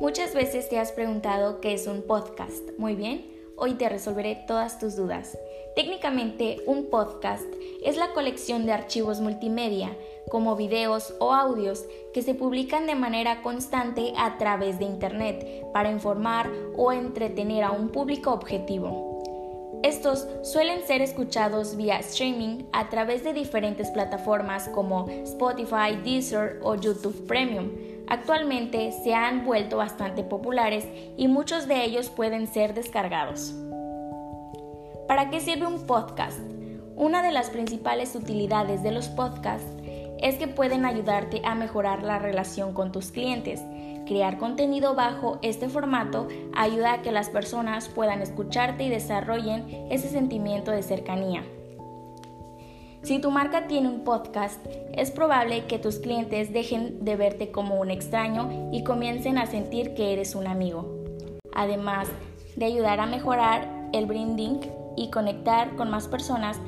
Muchas veces te has preguntado qué es un podcast. Muy bien, hoy te resolveré todas tus dudas. Técnicamente, un podcast es la colección de archivos multimedia, como videos o audios, que se publican de manera constante a través de Internet para informar o entretener a un público objetivo. Estos suelen ser escuchados vía streaming a través de diferentes plataformas como Spotify, Deezer o YouTube Premium Actualmente se han vuelto bastante populares y muchos de ellos pueden ser descargados. ¿Para qué sirve un podcast? Una de las principales utilidades de los podcasts es que pueden ayudarte a mejorar la relación con tus clientes. Crear contenido bajo este formato ayuda a que las personas puedan escucharte y desarrollen ese sentimiento de cercanía. Si tu marca tiene un podcast, es probable que tus clientes dejen de verte como un extraño y comiencen a sentir que eres un amigo. Además de ayudar a mejorar el branding y conectar con más personas,